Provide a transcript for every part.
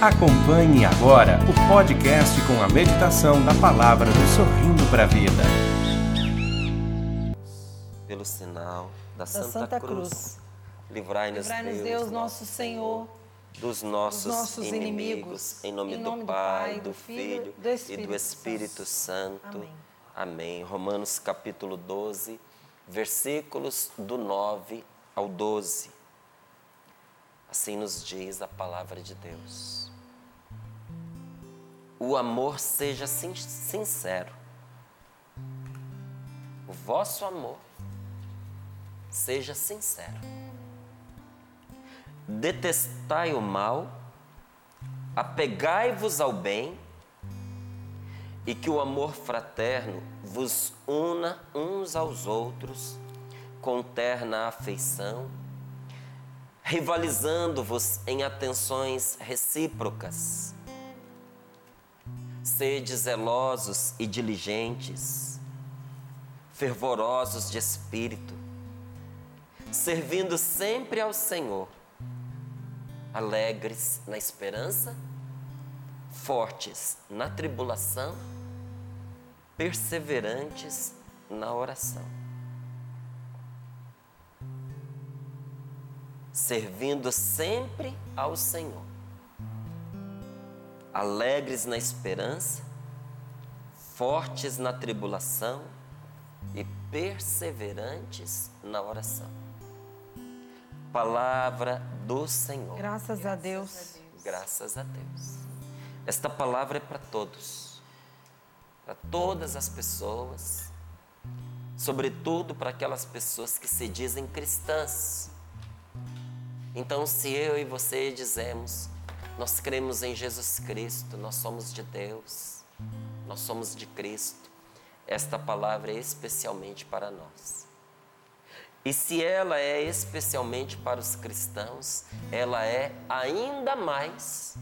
Acompanhe agora o podcast com a meditação da palavra do Sorrindo para a Vida. Pelo sinal da, da Santa, Santa Cruz, Cruz. livrai-nos Livrai-nos Deus, Deus, nosso Senhor, dos nossos, dos nossos inimigos, inimigos, em nome, em do, nome do Pai, Pai, do do Filho do e do Espírito Santo. Amém. Amém. Romanos capítulo 12, versículos do 9 ao 12. Assim nos diz a palavra de Deus. O amor seja sin- sincero. O vosso amor seja sincero. Detestai o mal, apegai-vos ao bem, e que o amor fraterno vos una uns aos outros com terna afeição, rivalizando-vos em atenções recíprocas. Sede zelosos e diligentes, fervorosos de espírito, servindo sempre ao Senhor, alegres na esperança, fortes na tribulação, perseverantes na oração. Servindo sempre ao Senhor, alegres na esperança, fortes na tribulação e perseverantes na oração. Palavra do Senhor. Graças a Deus. Graças a Deus. Esta palavra é para todos, para todas as pessoas, sobretudo para aquelas pessoas que se dizem cristãs. Então, se eu e você dizemos, nós cremos em Jesus Cristo, nós somos de Deus, nós somos de Cristo, esta palavra é especialmente para nós. E se ela é especialmente para os cristãos, ela é ainda mais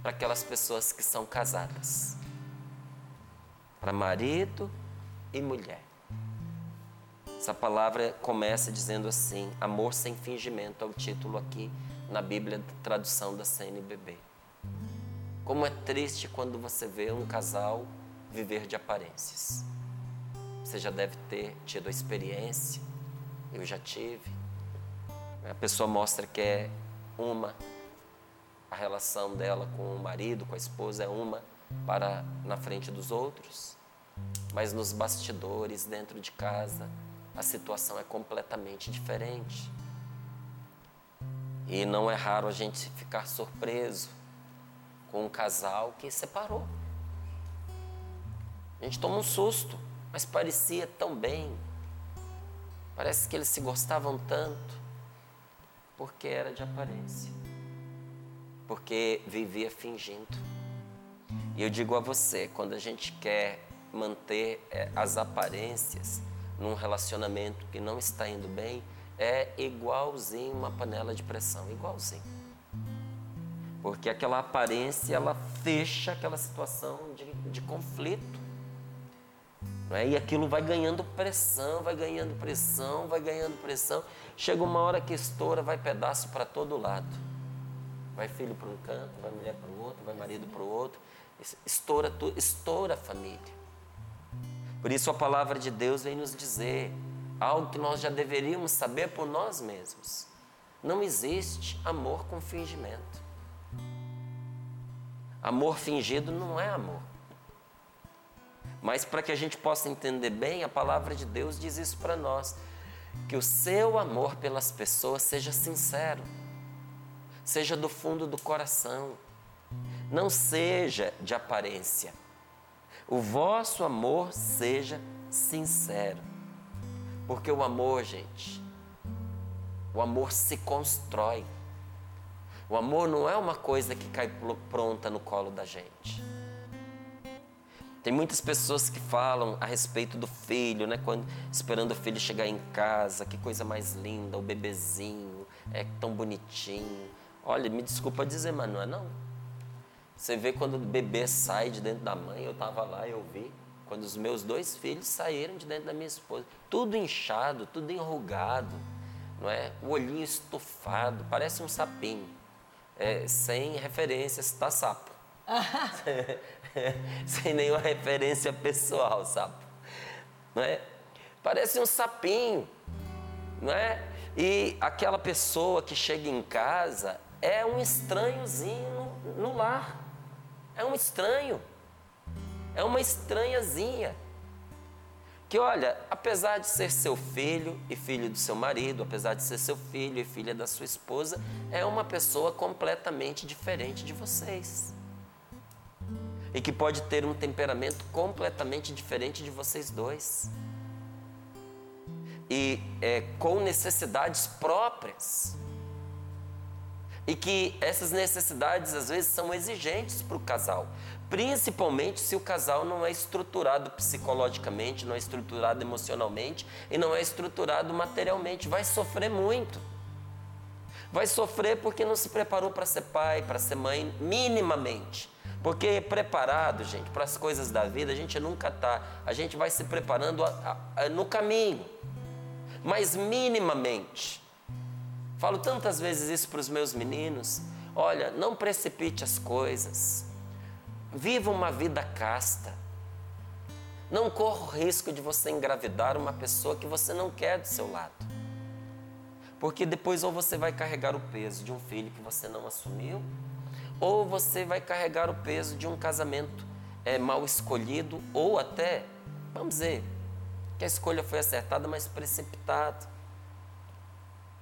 para aquelas pessoas que são casadas. Para marido e mulher. Essa palavra começa dizendo assim: amor sem fingimento é o título aqui na Bíblia, tradução da CNBB. Como é triste quando você vê um casal viver de aparências. Você já deve ter tido a experiência, eu já tive. A pessoa mostra que é uma, a relação dela com o marido, com a esposa é uma para na frente dos outros, mas nos bastidores, dentro de casa, a situação é completamente diferente. E não é raro a gente ficar surpreso com um casal que separou. A gente toma um susto, mas parecia tão bem. Parece que eles se gostavam tanto, porque era de aparência, porque vivia fingindo. E eu digo a você, quando a gente quer manter eh, as aparências num relacionamento que não está indo bem, é igualzinho uma panela de pressão, igualzinho. Porque aquela aparência, ela fecha aquela situação de, de conflito. É? E aquilo vai ganhando pressão, vai ganhando pressão, vai ganhando pressão. Chega uma hora que estoura, vai pedaço para todo lado. Vai filho para um canto, vai mulher para o outro, vai marido para o outro. Estoura, tudo, estoura a família. Por isso a palavra de Deus vem nos dizer algo que nós já deveríamos saber por nós mesmos. Não existe amor com fingimento. Amor fingido não é amor. Mas para que a gente possa entender bem, a palavra de Deus diz isso para nós: que o seu amor pelas pessoas seja sincero, seja do fundo do coração, não seja de aparência. O vosso amor seja sincero. Porque o amor, gente, o amor se constrói. O amor não é uma coisa que cai pronta no colo da gente. Tem muitas pessoas que falam a respeito do filho, né? Quando, esperando o filho chegar em casa, que coisa mais linda, o bebezinho, é tão bonitinho. Olha, me desculpa dizer, mas não é não. Você vê quando o bebê sai de dentro da mãe, eu estava lá, eu vi. Quando os meus dois filhos saíram de dentro da minha esposa, tudo inchado, tudo enrugado, não é? O olhinho estufado, parece um sapinho. é, sem referências, tá sapo. sem nenhuma referência pessoal, sapo. Não é? Parece um sapinho, não é? E aquela pessoa que chega em casa é um estranhozinho no, no lar. É um estranho. É uma estranhazinha. Que olha, apesar de ser seu filho e filho do seu marido, apesar de ser seu filho e filha da sua esposa, é uma pessoa completamente diferente de vocês. E que pode ter um temperamento completamente diferente de vocês dois. E é, com necessidades próprias. E que essas necessidades às vezes são exigentes para o casal, principalmente se o casal não é estruturado psicologicamente, não é estruturado emocionalmente e não é estruturado materialmente. Vai sofrer muito. Vai sofrer porque não se preparou para ser pai, para ser mãe, minimamente. Porque preparado, gente, para as coisas da vida, a gente nunca está. A gente vai se preparando a, a, a, no caminho, mas minimamente. Falo tantas vezes isso para os meus meninos. Olha, não precipite as coisas. Viva uma vida casta. Não corra o risco de você engravidar uma pessoa que você não quer do seu lado. Porque depois ou você vai carregar o peso de um filho que você não assumiu, ou você vai carregar o peso de um casamento é, mal escolhido, ou até, vamos dizer, que a escolha foi acertada, mas precipitada.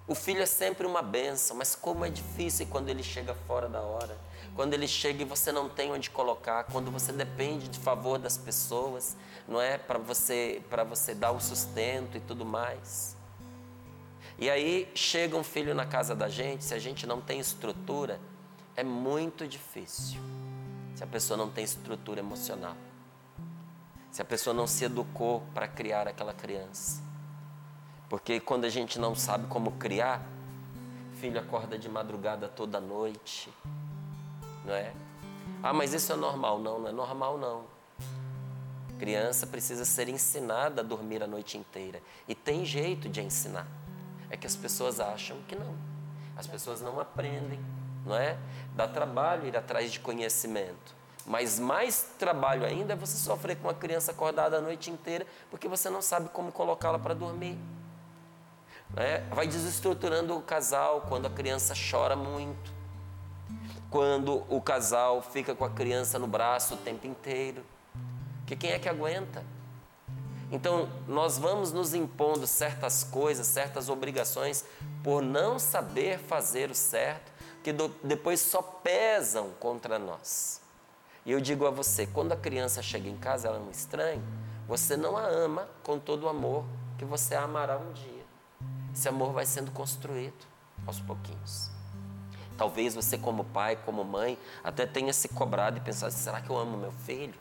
O filho é sempre uma benção, mas como é difícil quando ele chega fora da hora. Quando ele chega e você não tem onde colocar, quando você depende de favor das pessoas, não é para você para você dar o sustento e tudo mais. E aí chega um filho na casa da gente, se a gente não tem estrutura, é muito difícil. Se a pessoa não tem estrutura emocional. Se a pessoa não se educou para criar aquela criança. Porque quando a gente não sabe como criar, filho acorda de madrugada toda noite, não é? Ah, mas isso é normal? Não, não é normal não. Criança precisa ser ensinada a dormir a noite inteira. E tem jeito de ensinar. É que as pessoas acham que não. As pessoas não aprendem, não é? Dá trabalho ir atrás de conhecimento. Mas mais trabalho ainda é você sofrer com uma criança acordada a noite inteira porque você não sabe como colocá-la para dormir. Né? Vai desestruturando o casal quando a criança chora muito, quando o casal fica com a criança no braço o tempo inteiro. Que quem é que aguenta? Então, nós vamos nos impondo certas coisas, certas obrigações, por não saber fazer o certo, que do, depois só pesam contra nós. E eu digo a você: quando a criança chega em casa, ela é um estranho, você não a ama com todo o amor que você a amará um dia. Esse amor vai sendo construído aos pouquinhos. Talvez você, como pai, como mãe, até tenha se cobrado e pensado: será que eu amo meu filho?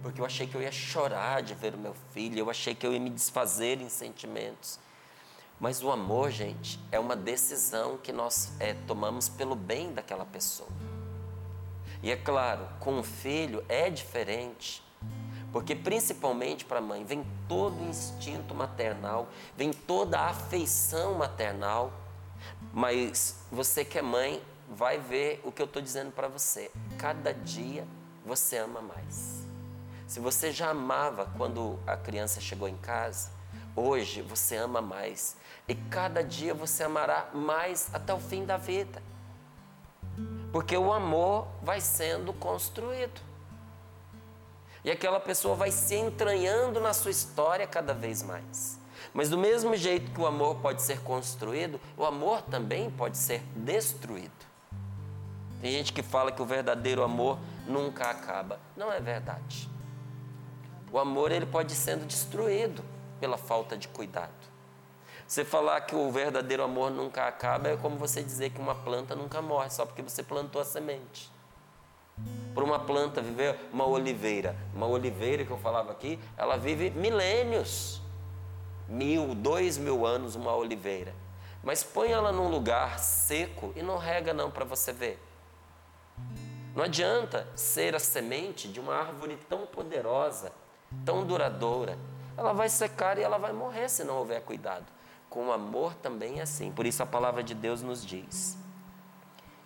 Porque eu achei que eu ia chorar de ver o meu filho, eu achei que eu ia me desfazer em sentimentos. Mas o amor, gente, é uma decisão que nós é, tomamos pelo bem daquela pessoa. E é claro, com o filho é diferente. Porque principalmente para a mãe vem todo o instinto maternal, vem toda a afeição maternal. Mas você que é mãe vai ver o que eu estou dizendo para você. Cada dia você ama mais. Se você já amava quando a criança chegou em casa, hoje você ama mais. E cada dia você amará mais até o fim da vida. Porque o amor vai sendo construído. E aquela pessoa vai se entranhando na sua história cada vez mais. Mas do mesmo jeito que o amor pode ser construído, o amor também pode ser destruído. Tem gente que fala que o verdadeiro amor nunca acaba. Não é verdade. O amor ele pode sendo destruído pela falta de cuidado. Você falar que o verdadeiro amor nunca acaba é como você dizer que uma planta nunca morre só porque você plantou a semente. Por uma planta viver uma oliveira. Uma oliveira que eu falava aqui, ela vive milênios. Mil, dois mil anos uma oliveira. Mas põe ela num lugar seco e não rega não para você ver. Não adianta ser a semente de uma árvore tão poderosa, tão duradoura. Ela vai secar e ela vai morrer se não houver cuidado. Com o amor também é assim. Por isso a palavra de Deus nos diz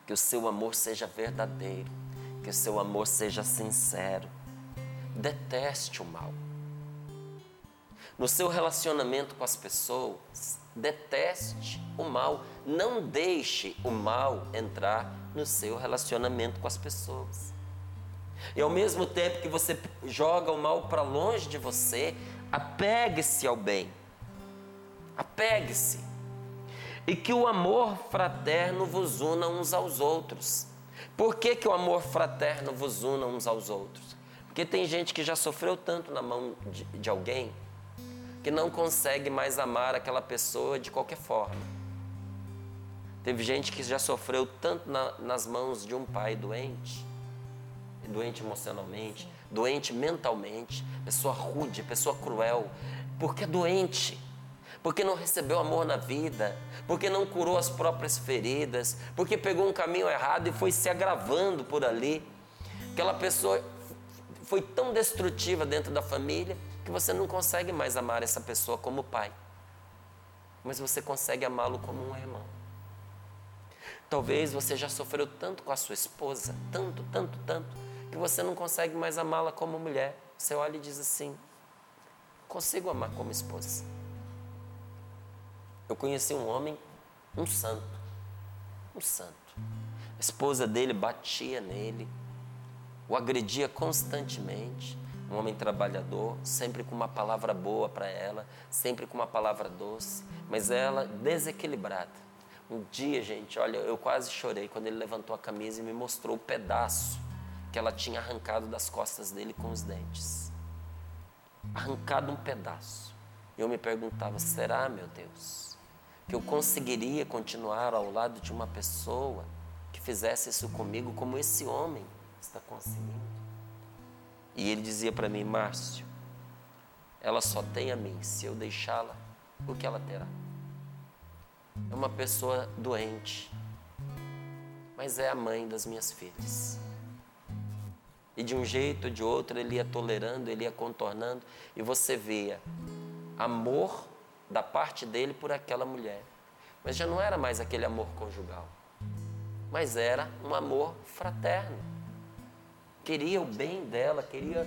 que o seu amor seja verdadeiro, que o seu amor seja sincero. Deteste o mal. No seu relacionamento com as pessoas, deteste o mal. Não deixe o mal entrar no seu relacionamento com as pessoas. E ao mesmo tempo que você joga o mal para longe de você, apegue-se ao bem. Apegue-se. E que o amor fraterno vos una uns aos outros. Por que, que o amor fraterno vos una uns aos outros? Porque tem gente que já sofreu tanto na mão de, de alguém que não consegue mais amar aquela pessoa de qualquer forma. Teve gente que já sofreu tanto na, nas mãos de um pai doente, doente emocionalmente, doente mentalmente, pessoa rude, pessoa cruel, porque é doente, porque não recebeu amor na vida, porque não curou as próprias feridas, porque pegou um caminho errado e foi se agravando por ali. Aquela pessoa foi tão destrutiva dentro da família que você não consegue mais amar essa pessoa como pai, mas você consegue amá-lo como um irmão. Talvez você já sofreu tanto com a sua esposa, tanto, tanto, tanto, que você não consegue mais amá-la como mulher. Você olha e diz assim: consigo amar como esposa. Eu conheci um homem, um santo, um santo. A esposa dele batia nele, o agredia constantemente um homem trabalhador, sempre com uma palavra boa para ela, sempre com uma palavra doce, mas ela desequilibrada. Um dia, gente, olha, eu quase chorei quando ele levantou a camisa e me mostrou o pedaço que ela tinha arrancado das costas dele com os dentes. Arrancado um pedaço. E eu me perguntava: será, meu Deus, que eu conseguiria continuar ao lado de uma pessoa que fizesse isso comigo como esse homem está conseguindo? E ele dizia para mim, Márcio, ela só tem a mim, se eu deixá-la, o que ela terá? É uma pessoa doente, mas é a mãe das minhas filhas. E de um jeito ou de outro ele ia tolerando, ele ia contornando, e você via amor da parte dele por aquela mulher. Mas já não era mais aquele amor conjugal, mas era um amor fraterno queria o bem dela, queria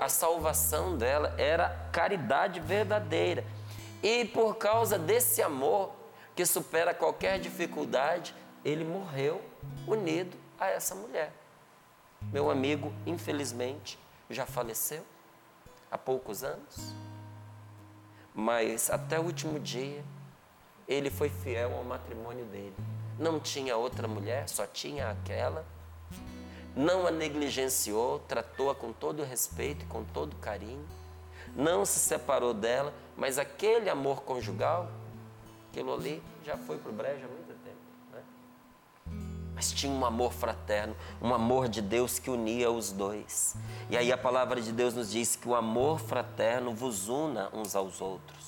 a salvação dela, era caridade verdadeira. E por causa desse amor que supera qualquer dificuldade, ele morreu unido a essa mulher. Meu amigo, infelizmente, já faleceu há poucos anos, mas até o último dia ele foi fiel ao matrimônio dele. Não tinha outra mulher, só tinha aquela não a negligenciou, tratou-a com todo respeito e com todo carinho, não se separou dela, mas aquele amor conjugal, aquilo ali já foi para o brejo há muito tempo. Né? Mas tinha um amor fraterno, um amor de Deus que unia os dois. E aí a palavra de Deus nos diz que o amor fraterno vos una uns aos outros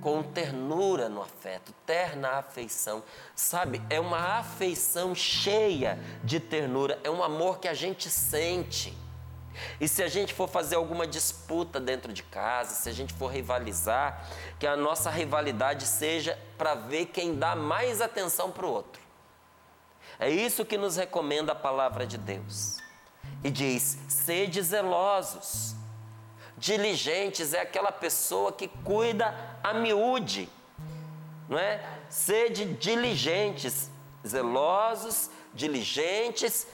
com ternura no afeto, terna afeição. Sabe, é uma afeição cheia de ternura, é um amor que a gente sente. E se a gente for fazer alguma disputa dentro de casa, se a gente for rivalizar, que a nossa rivalidade seja para ver quem dá mais atenção para o outro. É isso que nos recomenda a palavra de Deus. E diz: sede zelosos Diligentes é aquela pessoa que cuida a miúde, não é? Sede diligentes, zelosos, diligentes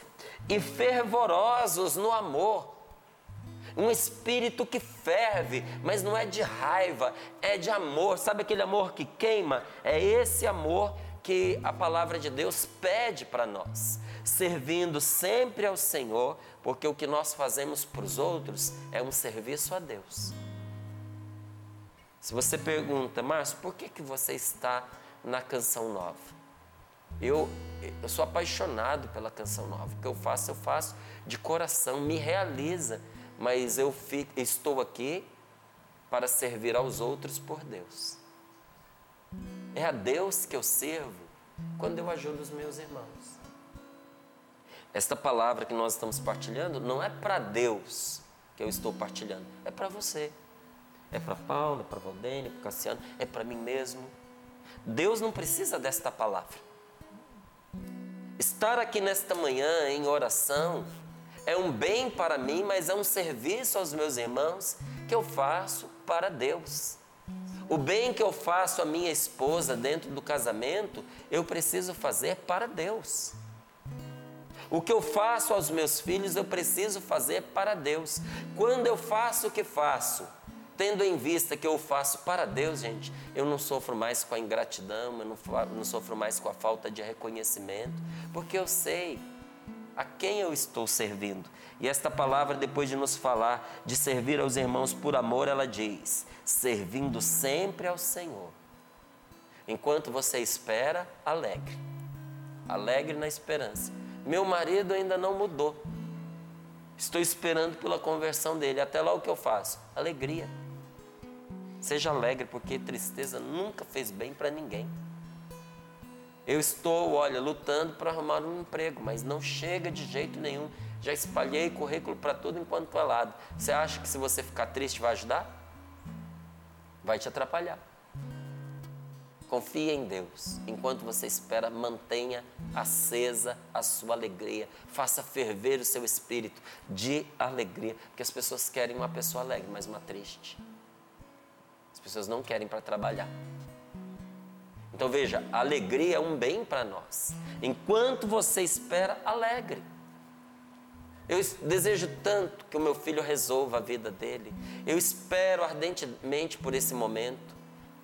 e fervorosos no amor. Um espírito que ferve, mas não é de raiva, é de amor. Sabe aquele amor que queima? É esse amor que a palavra de Deus pede para nós, servindo sempre ao Senhor, porque o que nós fazemos para os outros é um serviço a Deus. Se você pergunta, Márcio, por que, que você está na canção nova? Eu, eu sou apaixonado pela canção nova. O que eu faço, eu faço de coração, me realiza, mas eu fico, estou aqui para servir aos outros por Deus. É a Deus que eu sirvo quando eu ajudo os meus irmãos. Esta palavra que nós estamos partilhando não é para Deus que eu estou partilhando, é para você. É para Paulo, é para Valdênia, para Cassiano, é para mim mesmo. Deus não precisa desta palavra. Estar aqui nesta manhã em oração é um bem para mim, mas é um serviço aos meus irmãos que eu faço para Deus. O bem que eu faço à minha esposa dentro do casamento, eu preciso fazer para Deus. O que eu faço aos meus filhos, eu preciso fazer para Deus. Quando eu faço o que faço, tendo em vista que eu faço para Deus, gente, eu não sofro mais com a ingratidão, eu não, não sofro mais com a falta de reconhecimento, porque eu sei a quem eu estou servindo. E esta palavra, depois de nos falar de servir aos irmãos por amor, ela diz: servindo sempre ao Senhor. Enquanto você espera, alegre. Alegre na esperança. Meu marido ainda não mudou. Estou esperando pela conversão dele. Até lá o que eu faço? Alegria. Seja alegre, porque tristeza nunca fez bem para ninguém. Eu estou, olha, lutando para arrumar um emprego, mas não chega de jeito nenhum. Já espalhei currículo para tudo enquanto é lado. Você acha que se você ficar triste vai ajudar? Vai te atrapalhar. Confie em Deus. Enquanto você espera, mantenha acesa a sua alegria. Faça ferver o seu espírito de alegria. Porque as pessoas querem uma pessoa alegre, mas uma triste. As pessoas não querem para trabalhar. Então veja, a alegria é um bem para nós. Enquanto você espera, alegre. Eu desejo tanto que o meu filho resolva a vida dele. Eu espero ardentemente por esse momento.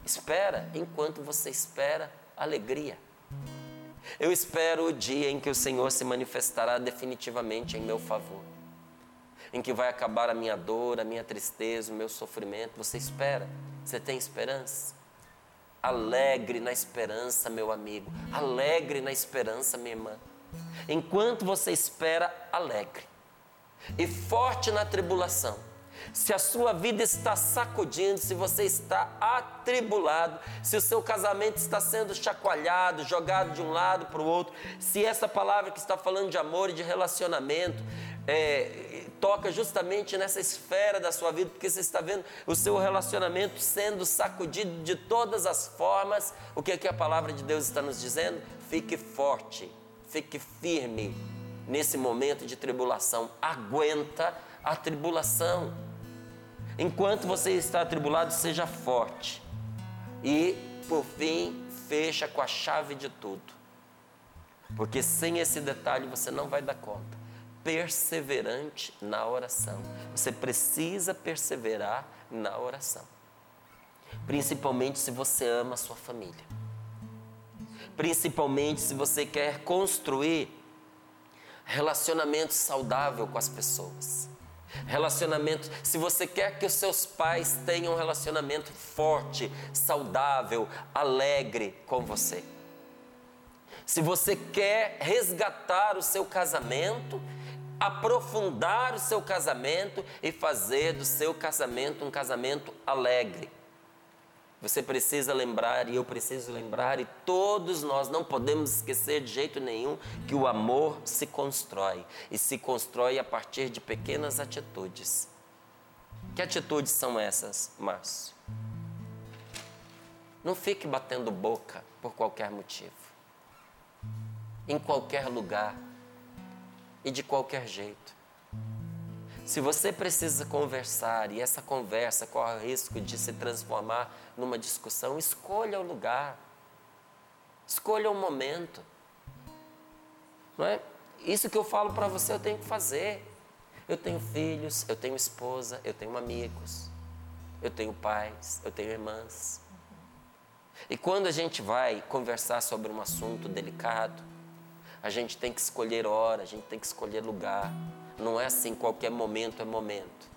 Espera, enquanto você espera, alegria. Eu espero o dia em que o Senhor se manifestará definitivamente em meu favor. Em que vai acabar a minha dor, a minha tristeza, o meu sofrimento. Você espera? Você tem esperança? Alegre na esperança, meu amigo. Alegre na esperança, minha irmã. Enquanto você espera, alegre. E forte na tribulação. Se a sua vida está sacudindo, se você está atribulado, se o seu casamento está sendo chacoalhado, jogado de um lado para o outro, se essa palavra que está falando de amor e de relacionamento é, toca justamente nessa esfera da sua vida, porque você está vendo o seu relacionamento sendo sacudido de todas as formas. O que, é que a palavra de Deus está nos dizendo? Fique forte, fique firme nesse momento de tribulação. Aguenta a tribulação. Enquanto você está atribulado, seja forte. E, por fim, fecha com a chave de tudo. Porque sem esse detalhe você não vai dar conta perseverante na oração. Você precisa perseverar na oração. Principalmente se você ama a sua família. Principalmente se você quer construir relacionamento saudável com as pessoas. Relacionamento, se você quer que os seus pais tenham um relacionamento forte, saudável, alegre com você. Se você quer resgatar o seu casamento aprofundar o seu casamento e fazer do seu casamento um casamento alegre. Você precisa lembrar, e eu preciso lembrar, e todos nós não podemos esquecer de jeito nenhum que o amor se constrói e se constrói a partir de pequenas atitudes. Que atitudes são essas, Márcio? Não fique batendo boca por qualquer motivo, em qualquer lugar e de qualquer jeito. Se você precisa conversar e essa conversa corre o risco de se transformar numa discussão, escolha o lugar, escolha o momento. Não é? Isso que eu falo para você, eu tenho que fazer. Eu tenho filhos, eu tenho esposa, eu tenho amigos, eu tenho pais, eu tenho irmãs. E quando a gente vai conversar sobre um assunto delicado, a gente tem que escolher hora, a gente tem que escolher lugar. Não é assim, qualquer momento é momento.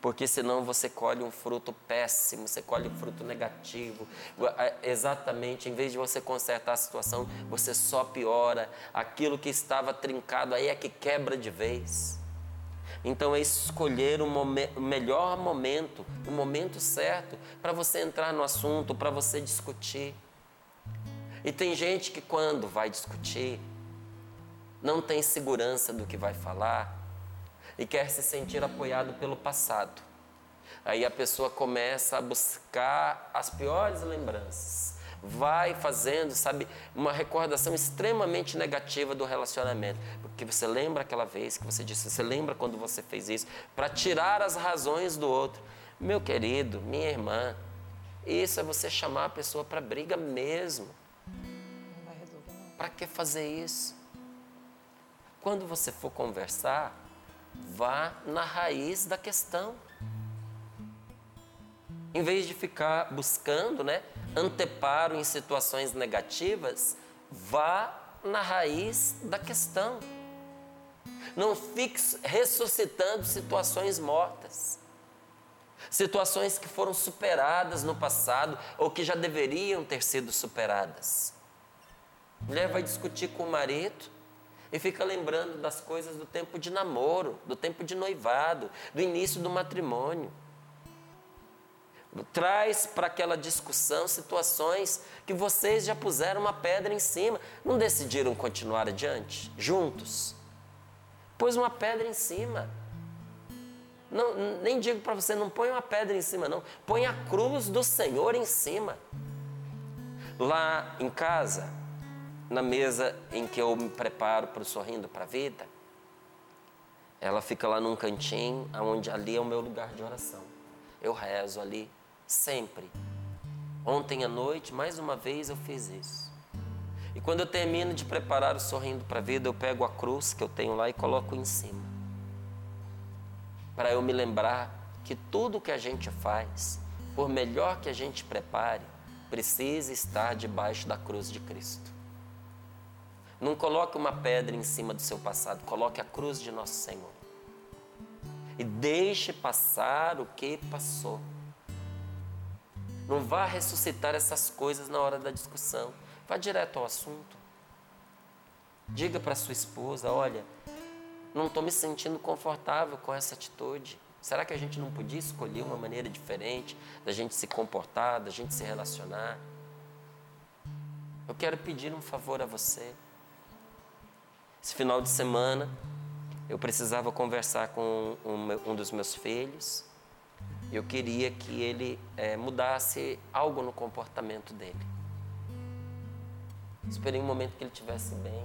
Porque senão você colhe um fruto péssimo, você colhe um fruto negativo. Exatamente, em vez de você consertar a situação, você só piora. Aquilo que estava trincado aí é que quebra de vez. Então é escolher o, o melhor momento, o momento certo para você entrar no assunto, para você discutir. E tem gente que quando vai discutir, não tem segurança do que vai falar e quer se sentir apoiado pelo passado. Aí a pessoa começa a buscar as piores lembranças, vai fazendo, sabe, uma recordação extremamente negativa do relacionamento. Porque você lembra aquela vez que você disse, você lembra quando você fez isso, para tirar as razões do outro. Meu querido, minha irmã, isso é você chamar a pessoa para briga mesmo. Para que fazer isso? Quando você for conversar, vá na raiz da questão. Em vez de ficar buscando, né, anteparo em situações negativas, vá na raiz da questão. Não fique ressuscitando situações mortas. Situações que foram superadas no passado ou que já deveriam ter sido superadas. A mulher vai discutir com o marido e fica lembrando das coisas do tempo de namoro, do tempo de noivado, do início do matrimônio traz para aquela discussão situações que vocês já puseram uma pedra em cima. Não decidiram continuar adiante, juntos? Pôs uma pedra em cima. Não, nem digo para você, não põe uma pedra em cima, não. Põe a cruz do Senhor em cima. Lá em casa, na mesa em que eu me preparo para o Sorrindo para a Vida, ela fica lá num cantinho, onde ali é o meu lugar de oração. Eu rezo ali Sempre. Ontem à noite, mais uma vez, eu fiz isso. E quando eu termino de preparar o sorrindo para a vida, eu pego a cruz que eu tenho lá e coloco em cima. Para eu me lembrar que tudo que a gente faz, por melhor que a gente prepare, precisa estar debaixo da cruz de Cristo. Não coloque uma pedra em cima do seu passado, coloque a cruz de nosso Senhor. E deixe passar o que passou. Não vá ressuscitar essas coisas na hora da discussão. Vá direto ao assunto. Diga para sua esposa: olha, não estou me sentindo confortável com essa atitude. Será que a gente não podia escolher uma maneira diferente da gente se comportar, da gente se relacionar? Eu quero pedir um favor a você. Esse final de semana, eu precisava conversar com um, um dos meus filhos eu queria que ele é, mudasse algo no comportamento dele. Esperei um momento que ele estivesse bem,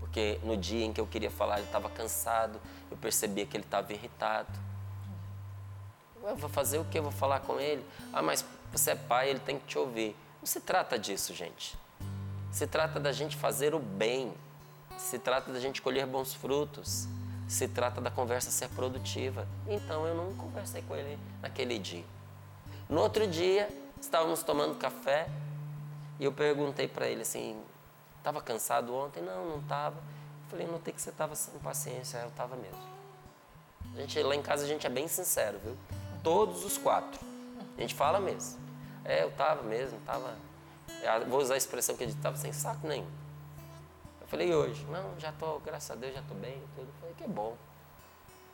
porque no dia em que eu queria falar ele estava cansado, eu percebia que ele estava irritado. Eu vou fazer o que? Eu vou falar com ele? Ah, mas você é pai, ele tem que te ouvir. Não se trata disso, gente. Se trata da gente fazer o bem. Se trata da gente colher bons frutos se trata da conversa ser produtiva. Então eu não conversei com ele naquele dia. No outro dia, estávamos tomando café e eu perguntei para ele assim: estava cansado ontem? Não, não estava. Falei: notei que você estava sem paciência. Eu estava mesmo. A gente, lá em casa a gente é bem sincero, viu? Todos os quatro. A gente fala mesmo. É, eu estava mesmo, estava. Vou usar a expressão que ele estava sem saco nenhum. Falei, hoje? Não, já tô, graças a Deus, já tô bem. Tudo. Falei, que bom.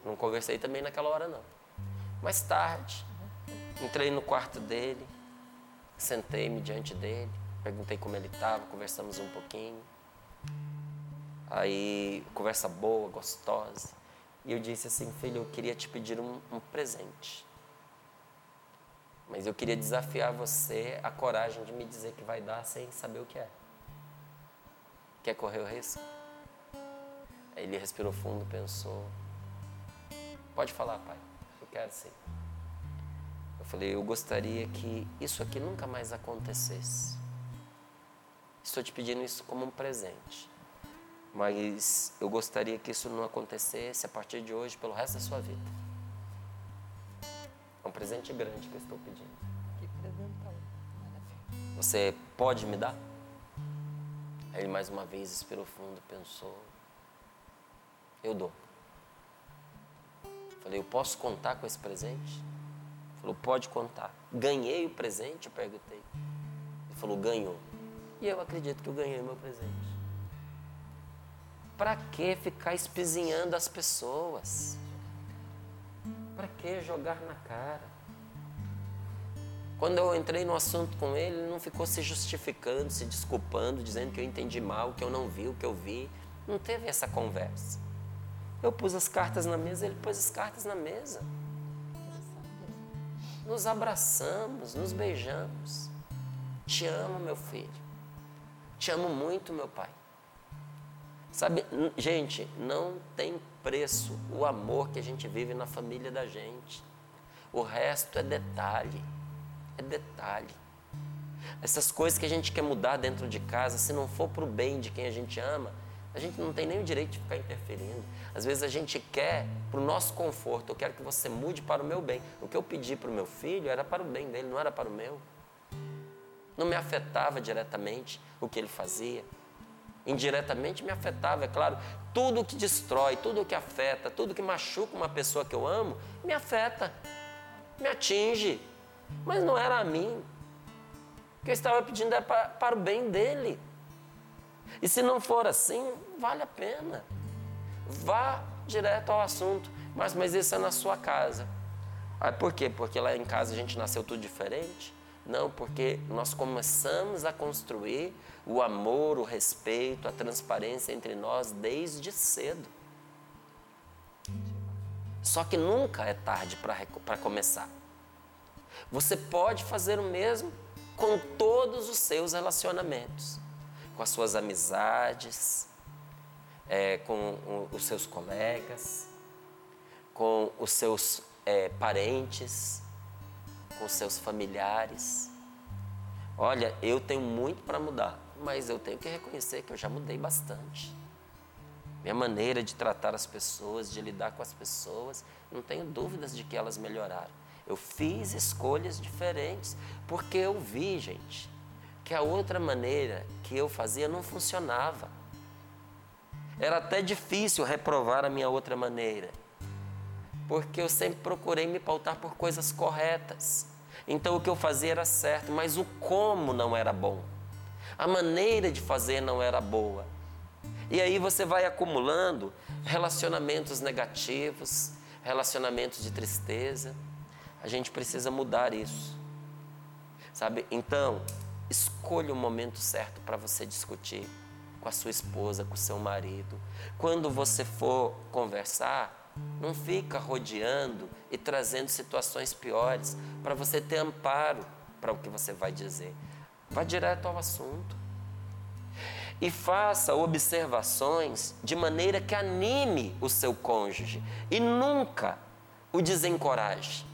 Não conversei também naquela hora, não. Mais tarde, entrei no quarto dele, sentei-me diante dele, perguntei como ele estava, conversamos um pouquinho. Aí, conversa boa, gostosa. E eu disse assim, filho, eu queria te pedir um, um presente. Mas eu queria desafiar você a coragem de me dizer que vai dar sem saber o que é. Quer correr o risco? Aí ele respirou fundo, pensou. Pode falar, pai. Eu quero sim. Eu falei, eu gostaria que isso aqui nunca mais acontecesse. Estou te pedindo isso como um presente. Mas eu gostaria que isso não acontecesse a partir de hoje, pelo resto da sua vida. É um presente grande que eu estou pedindo. Que presentão. Você pode me dar? Aí ele mais uma vez expirou fundo, pensou. Eu dou. Falei, eu posso contar com esse presente? Ele falou, pode contar. Ganhei o presente? Eu perguntei. Ele falou, ganhou. E eu acredito que eu ganhei meu presente. Para que ficar espizinhando as pessoas? Para que jogar na cara? Quando eu entrei no assunto com ele, ele não ficou se justificando, se desculpando, dizendo que eu entendi mal, que eu não vi o que eu vi. Não teve essa conversa. Eu pus as cartas na mesa, ele pôs as cartas na mesa. Nos abraçamos, nos beijamos. Te amo, meu filho. Te amo muito, meu pai. Sabe, gente, não tem preço o amor que a gente vive na família da gente. O resto é detalhe. É detalhe. Essas coisas que a gente quer mudar dentro de casa, se não for para o bem de quem a gente ama, a gente não tem nem o direito de ficar interferindo. Às vezes a gente quer para o nosso conforto, eu quero que você mude para o meu bem. O que eu pedi para o meu filho era para o bem dele, não era para o meu. Não me afetava diretamente o que ele fazia. Indiretamente me afetava, é claro. Tudo que destrói, tudo que afeta, tudo que machuca uma pessoa que eu amo, me afeta, me atinge. Mas não era a mim. O que eu estava pedindo era para, para o bem dele. E se não for assim, vale a pena. Vá direto ao assunto. Mas, mas isso é na sua casa. Ah, por quê? Porque lá em casa a gente nasceu tudo diferente? Não, porque nós começamos a construir o amor, o respeito, a transparência entre nós desde cedo. Só que nunca é tarde para começar. Você pode fazer o mesmo com todos os seus relacionamentos com as suas amizades, é, com os seus colegas, com os seus é, parentes, com os seus familiares. Olha, eu tenho muito para mudar, mas eu tenho que reconhecer que eu já mudei bastante. Minha maneira de tratar as pessoas, de lidar com as pessoas, não tenho dúvidas de que elas melhoraram. Eu fiz escolhas diferentes, porque eu vi, gente, que a outra maneira que eu fazia não funcionava. Era até difícil reprovar a minha outra maneira, porque eu sempre procurei me pautar por coisas corretas. Então o que eu fazia era certo, mas o como não era bom. A maneira de fazer não era boa. E aí você vai acumulando relacionamentos negativos, relacionamentos de tristeza. A gente precisa mudar isso. Sabe? Então, Escolha o momento certo para você discutir com a sua esposa, com o seu marido. Quando você for conversar, não fica rodeando e trazendo situações piores para você ter amparo para o que você vai dizer. Vá direto ao assunto. E faça observações de maneira que anime o seu cônjuge e nunca o desencoraje.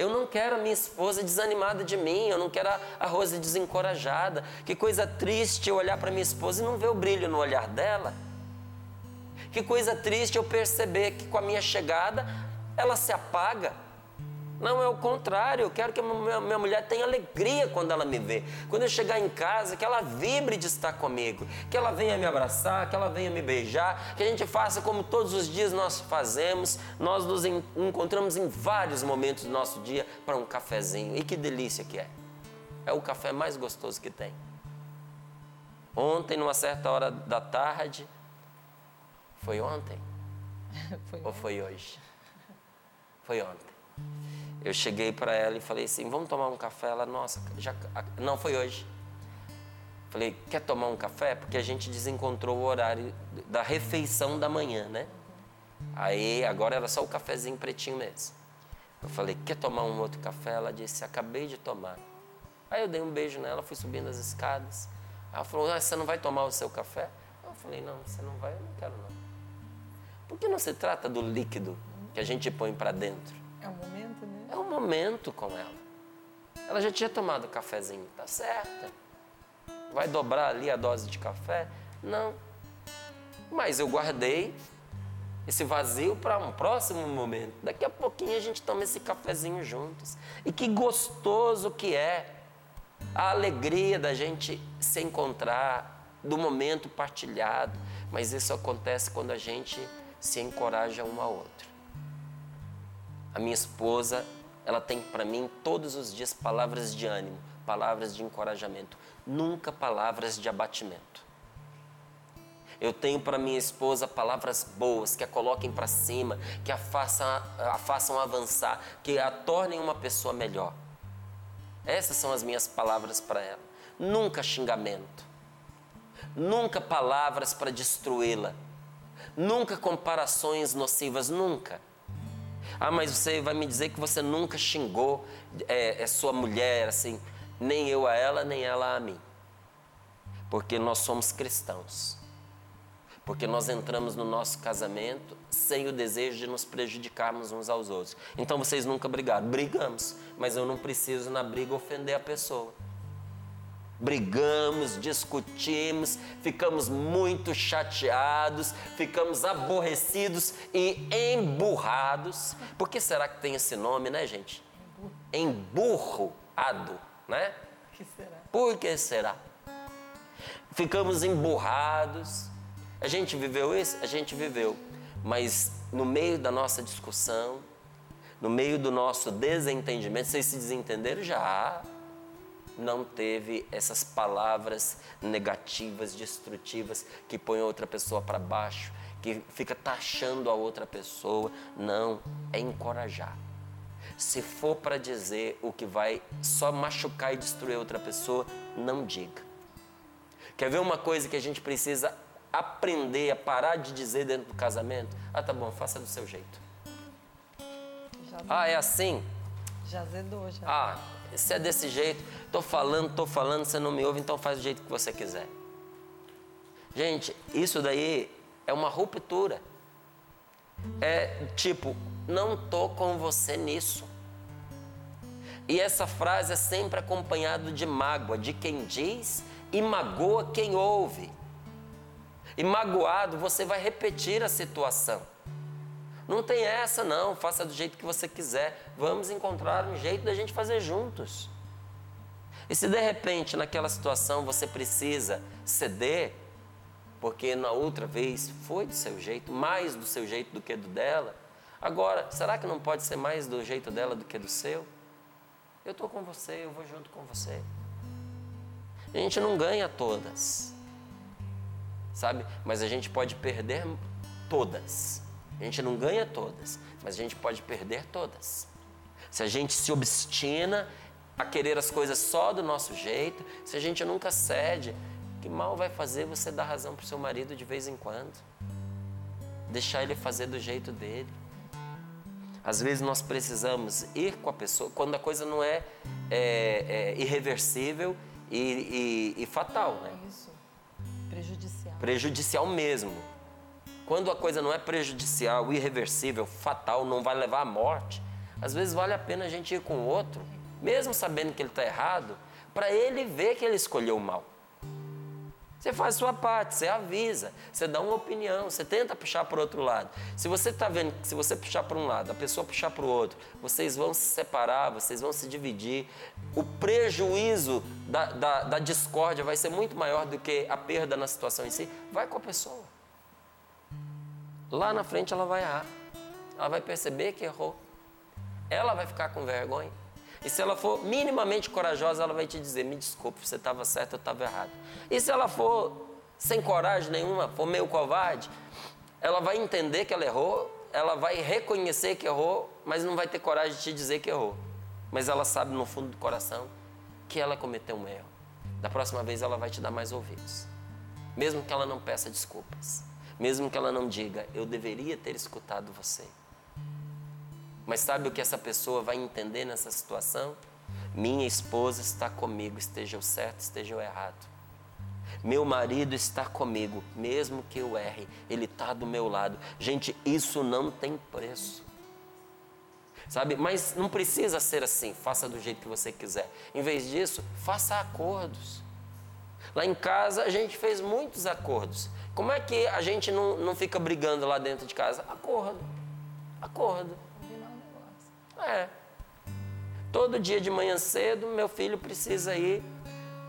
Eu não quero a minha esposa desanimada de mim, eu não quero a Rose desencorajada. Que coisa triste eu olhar para minha esposa e não ver o brilho no olhar dela. Que coisa triste eu perceber que com a minha chegada ela se apaga. Não, é o contrário. Eu quero que a minha, mulher tenha alegria quando ela me vê. Quando eu chegar em casa, que ela vibre de estar comigo. Que ela venha me abraçar, que ela venha me beijar. Que a gente faça como todos os dias nós fazemos. Nós nos encontramos em vários momentos do nosso dia para um cafezinho. E que delícia que é. É o café mais gostoso que tem. Ontem, numa certa hora da tarde, foi ontem? foi Ou foi hoje? Foi ontem. Eu cheguei para ela e falei assim: vamos tomar um café? Ela, nossa, já, não foi hoje. Falei, quer tomar um café? Porque a gente desencontrou o horário da refeição da manhã, né? Aí agora era só o cafezinho pretinho mesmo. Eu falei, quer tomar um outro café? Ela disse, acabei de tomar. Aí eu dei um beijo nela, fui subindo as escadas. Ela falou, ah, você não vai tomar o seu café? Eu falei, não, você não vai, eu não quero não. Por que não se trata do líquido que a gente põe para dentro? É um momento, né? É um momento com ela. Ela já tinha tomado cafezinho, tá certa. Vai dobrar ali a dose de café? Não. Mas eu guardei esse vazio para um próximo momento. Daqui a pouquinho a gente toma esse cafezinho juntos. E que gostoso que é a alegria da gente se encontrar, do momento partilhado. Mas isso acontece quando a gente se encoraja um ao outro. A minha esposa, ela tem para mim todos os dias palavras de ânimo, palavras de encorajamento, nunca palavras de abatimento. Eu tenho para minha esposa palavras boas que a coloquem para cima, que a façam, a façam avançar, que a tornem uma pessoa melhor. Essas são as minhas palavras para ela. Nunca xingamento, nunca palavras para destruí-la, nunca comparações nocivas, nunca. Ah, mas você vai me dizer que você nunca xingou é, é sua mulher, assim. nem eu a ela, nem ela a mim. Porque nós somos cristãos. Porque nós entramos no nosso casamento sem o desejo de nos prejudicarmos uns aos outros. Então vocês nunca brigaram. Brigamos, mas eu não preciso na briga ofender a pessoa. Brigamos, discutimos, ficamos muito chateados, ficamos aborrecidos e emburrados. Por que será que tem esse nome, né, gente? Emburroado, né? que? Por que será? Ficamos emburrados. A gente viveu isso? A gente viveu. Mas no meio da nossa discussão, no meio do nosso desentendimento, vocês se desentenderam já? Não teve essas palavras negativas, destrutivas, que põem outra pessoa para baixo, que fica taxando a outra pessoa. Não, é encorajar. Se for para dizer o que vai só machucar e destruir outra pessoa, não diga. Quer ver uma coisa que a gente precisa aprender a parar de dizer dentro do casamento? Ah, tá bom, faça do seu jeito. Já, Ah, é assim? já zedou, já. Ah, se é desse jeito, tô falando, tô falando, você não me ouve, então faz do jeito que você quiser. Gente, isso daí é uma ruptura. É tipo, não tô com você nisso. E essa frase é sempre acompanhada de mágoa, de quem diz e magoa quem ouve. E magoado, você vai repetir a situação. Não tem essa não, faça do jeito que você quiser. Vamos encontrar um jeito da gente fazer juntos. E se de repente naquela situação você precisa ceder, porque na outra vez foi do seu jeito, mais do seu jeito do que do dela, agora, será que não pode ser mais do jeito dela do que do seu? Eu estou com você, eu vou junto com você. A gente não ganha todas, sabe? Mas a gente pode perder todas. A gente não ganha todas, mas a gente pode perder todas. Se a gente se obstina a querer as coisas só do nosso jeito, se a gente nunca cede, que mal vai fazer você dar razão para o seu marido de vez em quando? Deixar ele fazer do jeito dele. Às vezes nós precisamos ir com a pessoa quando a coisa não é, é, é irreversível e, e, e fatal, né? Isso. Prejudicial. prejudicial mesmo. Quando a coisa não é prejudicial, irreversível, fatal, não vai levar à morte, às vezes vale a pena a gente ir com o outro, mesmo sabendo que ele está errado, para ele ver que ele escolheu o mal. Você faz sua parte, você avisa, você dá uma opinião, você tenta puxar para o outro lado. Se você está vendo que se você puxar para um lado, a pessoa puxar para o outro, vocês vão se separar, vocês vão se dividir. O prejuízo da, da, da discórdia vai ser muito maior do que a perda na situação em si. Vai com a pessoa. Lá na frente ela vai errar. Ela vai perceber que errou. Ela vai ficar com vergonha. E se ela for minimamente corajosa, ela vai te dizer: me desculpe, você estava certo, eu estava errado. E se ela for sem coragem nenhuma, for meio covarde, ela vai entender que ela errou, ela vai reconhecer que errou, mas não vai ter coragem de te dizer que errou. Mas ela sabe no fundo do coração que ela cometeu um erro. Da próxima vez ela vai te dar mais ouvidos. Mesmo que ela não peça desculpas. Mesmo que ela não diga, eu deveria ter escutado você. Mas sabe o que essa pessoa vai entender nessa situação? Minha esposa está comigo, esteja eu certo, esteja eu errado. Meu marido está comigo, mesmo que eu erre, ele está do meu lado. Gente, isso não tem preço. Sabe? Mas não precisa ser assim, faça do jeito que você quiser. Em vez disso, faça acordos. Lá em casa a gente fez muitos acordos. Como é que a gente não, não fica brigando lá dentro de casa? Acordo. Acordo. É. Todo dia de manhã cedo, meu filho precisa ir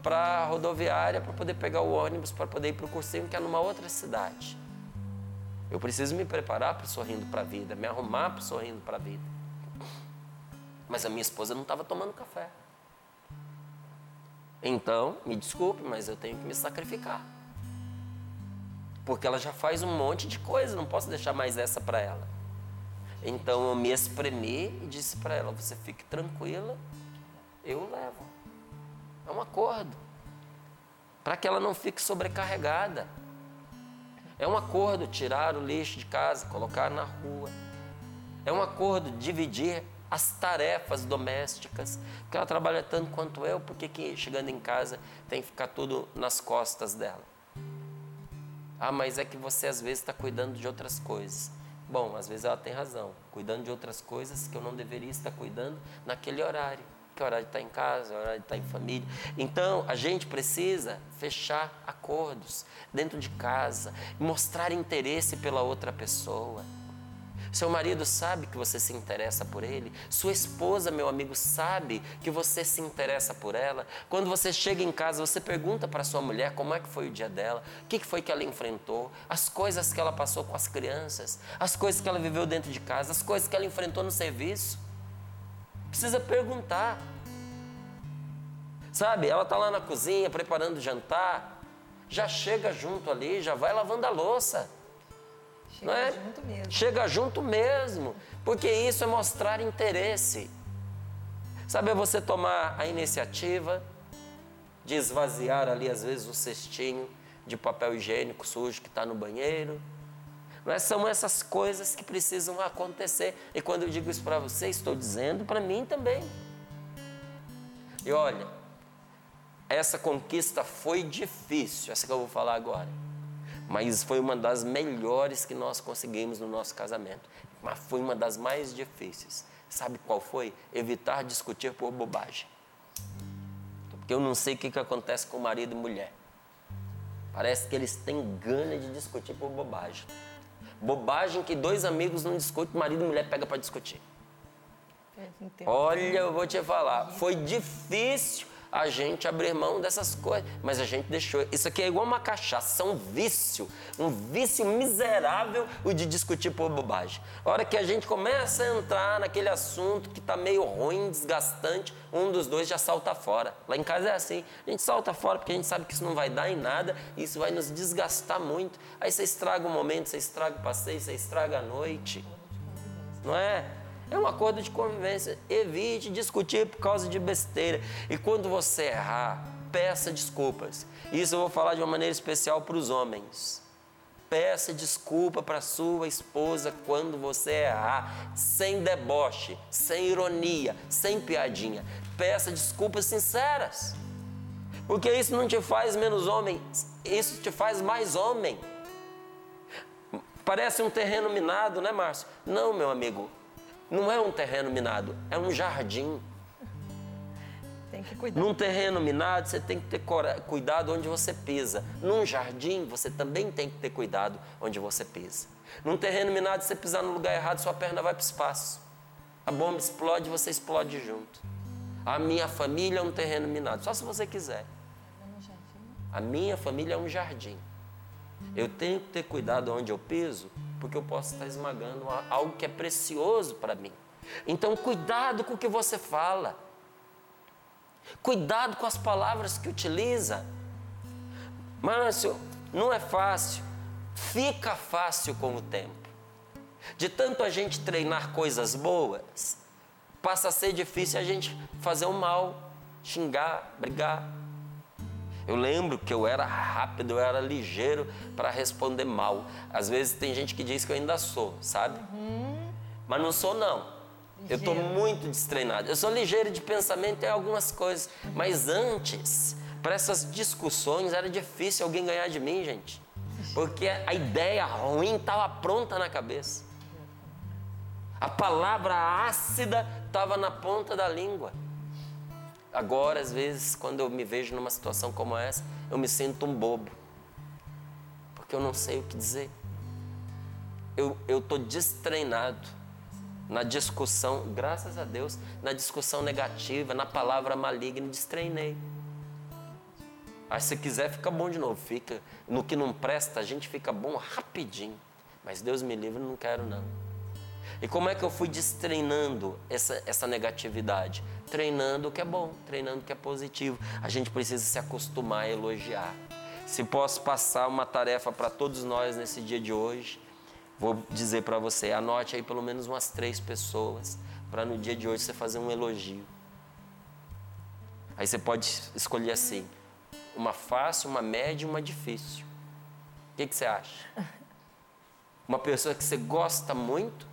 para a rodoviária para poder pegar o ônibus, para poder ir para o cursinho, que é numa outra cidade. Eu preciso me preparar para sorrindo para a vida, me arrumar para sorrindo para a vida. Mas a minha esposa não estava tomando café. Então, me desculpe, mas eu tenho que me sacrificar. Porque ela já faz um monte de coisa, não posso deixar mais essa para ela. Então eu me espremi e disse para ela: você fique tranquila, eu levo. É um acordo. Para que ela não fique sobrecarregada. É um acordo tirar o lixo de casa, colocar na rua. É um acordo dividir as tarefas domésticas, porque ela trabalha tanto quanto eu, porque que chegando em casa tem que ficar tudo nas costas dela? Ah, mas é que você às vezes está cuidando de outras coisas. Bom, às vezes ela tem razão, cuidando de outras coisas que eu não deveria estar cuidando naquele horário que é hora de estar em casa, é hora de estar em família. Então, a gente precisa fechar acordos dentro de casa, mostrar interesse pela outra pessoa. Seu marido sabe que você se interessa por ele. Sua esposa, meu amigo, sabe que você se interessa por ela. Quando você chega em casa, você pergunta para sua mulher como é que foi o dia dela, o que foi que ela enfrentou, as coisas que ela passou com as crianças, as coisas que ela viveu dentro de casa, as coisas que ela enfrentou no serviço. Precisa perguntar. Sabe, ela está lá na cozinha preparando o jantar, já chega junto ali, já vai lavando a louça. Chega é? junto mesmo. Chega junto mesmo, porque isso é mostrar interesse. Sabe, é você tomar a iniciativa de esvaziar ali, às vezes, o cestinho de papel higiênico sujo que está no banheiro. Não é? São essas coisas que precisam acontecer. E quando eu digo isso para você, estou dizendo para mim também. E olha, essa conquista foi difícil, essa que eu vou falar agora. Mas foi uma das melhores que nós conseguimos no nosso casamento. Mas foi uma das mais difíceis. Sabe qual foi? Evitar discutir por bobagem. Porque eu não sei o que, que acontece com marido e mulher. Parece que eles têm gana de discutir por bobagem. Bobagem que dois amigos não discutem, marido e mulher pega para discutir. Olha, eu vou te falar, foi difícil a gente abrir mão dessas coisas, mas a gente deixou. Isso aqui é igual uma cachaça, um vício, um vício miserável o de discutir por bobagem. A hora que a gente começa a entrar naquele assunto que está meio ruim, desgastante, um dos dois já salta fora. Lá em casa é assim, a gente salta fora porque a gente sabe que isso não vai dar em nada, e isso vai nos desgastar muito. Aí você estraga o momento, você estraga o passeio, você estraga a noite. Não é? É um acordo de convivência. Evite discutir por causa de besteira. E quando você errar, peça desculpas. Isso eu vou falar de uma maneira especial para os homens. Peça desculpa para sua esposa quando você errar, sem deboche, sem ironia, sem piadinha. Peça desculpas sinceras. Porque isso não te faz menos homem, isso te faz mais homem. Parece um terreno minado, né, Márcio? Não, meu amigo. Não é um terreno minado, é um jardim. Tem que cuidar. Num terreno minado, você tem que ter cuidado onde você pisa. Num jardim, você também tem que ter cuidado onde você pisa. Num terreno minado, se você pisar no lugar errado, sua perna vai para o espaço. A bomba explode, você explode junto. A minha família é um terreno minado, só se você quiser. A minha família é um jardim. Eu tenho que ter cuidado onde eu piso, porque eu posso estar esmagando algo que é precioso para mim. Então, cuidado com o que você fala. Cuidado com as palavras que utiliza. Márcio, não é fácil. Fica fácil com o tempo. De tanto a gente treinar coisas boas, passa a ser difícil a gente fazer o mal, xingar, brigar. Eu lembro que eu era rápido, eu era ligeiro para responder mal. Às vezes tem gente que diz que eu ainda sou, sabe? Uhum. Mas não sou não. Eu estou muito destreinado. Eu sou ligeiro de pensamento em algumas coisas, mas antes, para essas discussões era difícil alguém ganhar de mim, gente. Porque a ideia ruim estava pronta na cabeça. A palavra ácida estava na ponta da língua. Agora, às vezes, quando eu me vejo numa situação como essa, eu me sinto um bobo. Porque eu não sei o que dizer. Eu estou destreinado na discussão, graças a Deus, na discussão negativa, na palavra maligna, destreinei. Aí se quiser, fica bom de novo. Fica. No que não presta, a gente fica bom rapidinho. Mas Deus me livre, não quero não. E como é que eu fui destreinando essa, essa negatividade? Treinando o que é bom, treinando o que é positivo. A gente precisa se acostumar a elogiar. Se posso passar uma tarefa para todos nós nesse dia de hoje, vou dizer para você: anote aí pelo menos umas três pessoas para no dia de hoje você fazer um elogio. Aí você pode escolher assim: uma fácil, uma média e uma difícil. O que, que você acha? Uma pessoa que você gosta muito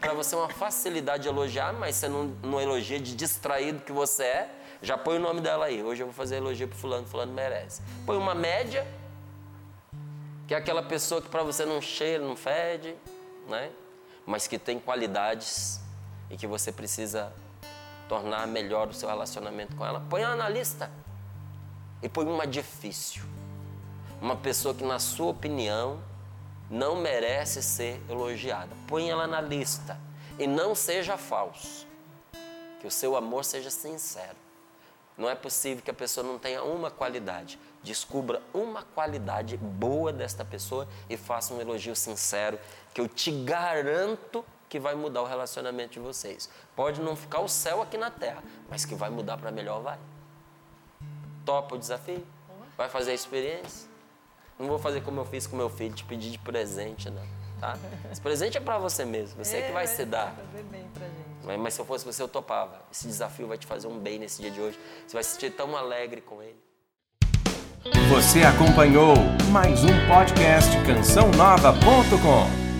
para você é uma facilidade de elogiar, mas você não, não elogia de distraído que você é, já põe o nome dela aí. Hoje eu vou fazer elogio pro fulano, fulano merece. Põe uma média, que é aquela pessoa que para você não cheira, não fede, né? Mas que tem qualidades e que você precisa tornar melhor o seu relacionamento com ela. Põe ela na lista. E põe uma difícil. Uma pessoa que, na sua opinião, não merece ser elogiada. Põe ela na lista. E não seja falso. Que o seu amor seja sincero. Não é possível que a pessoa não tenha uma qualidade. Descubra uma qualidade boa desta pessoa e faça um elogio sincero, que eu te garanto que vai mudar o relacionamento de vocês. Pode não ficar o céu aqui na terra, mas que vai mudar para melhor vai. Topa o desafio? Vai fazer a experiência? Não vou fazer como eu fiz com meu filho, te pedir de presente, não. Tá? Esse presente é para você mesmo, você é, que vai se dar. Fazer bem pra gente. Mas, mas se eu fosse você, eu topava. Esse desafio vai te fazer um bem nesse dia de hoje. Você vai se sentir tão alegre com ele. Você acompanhou mais um podcast cançãonova.com.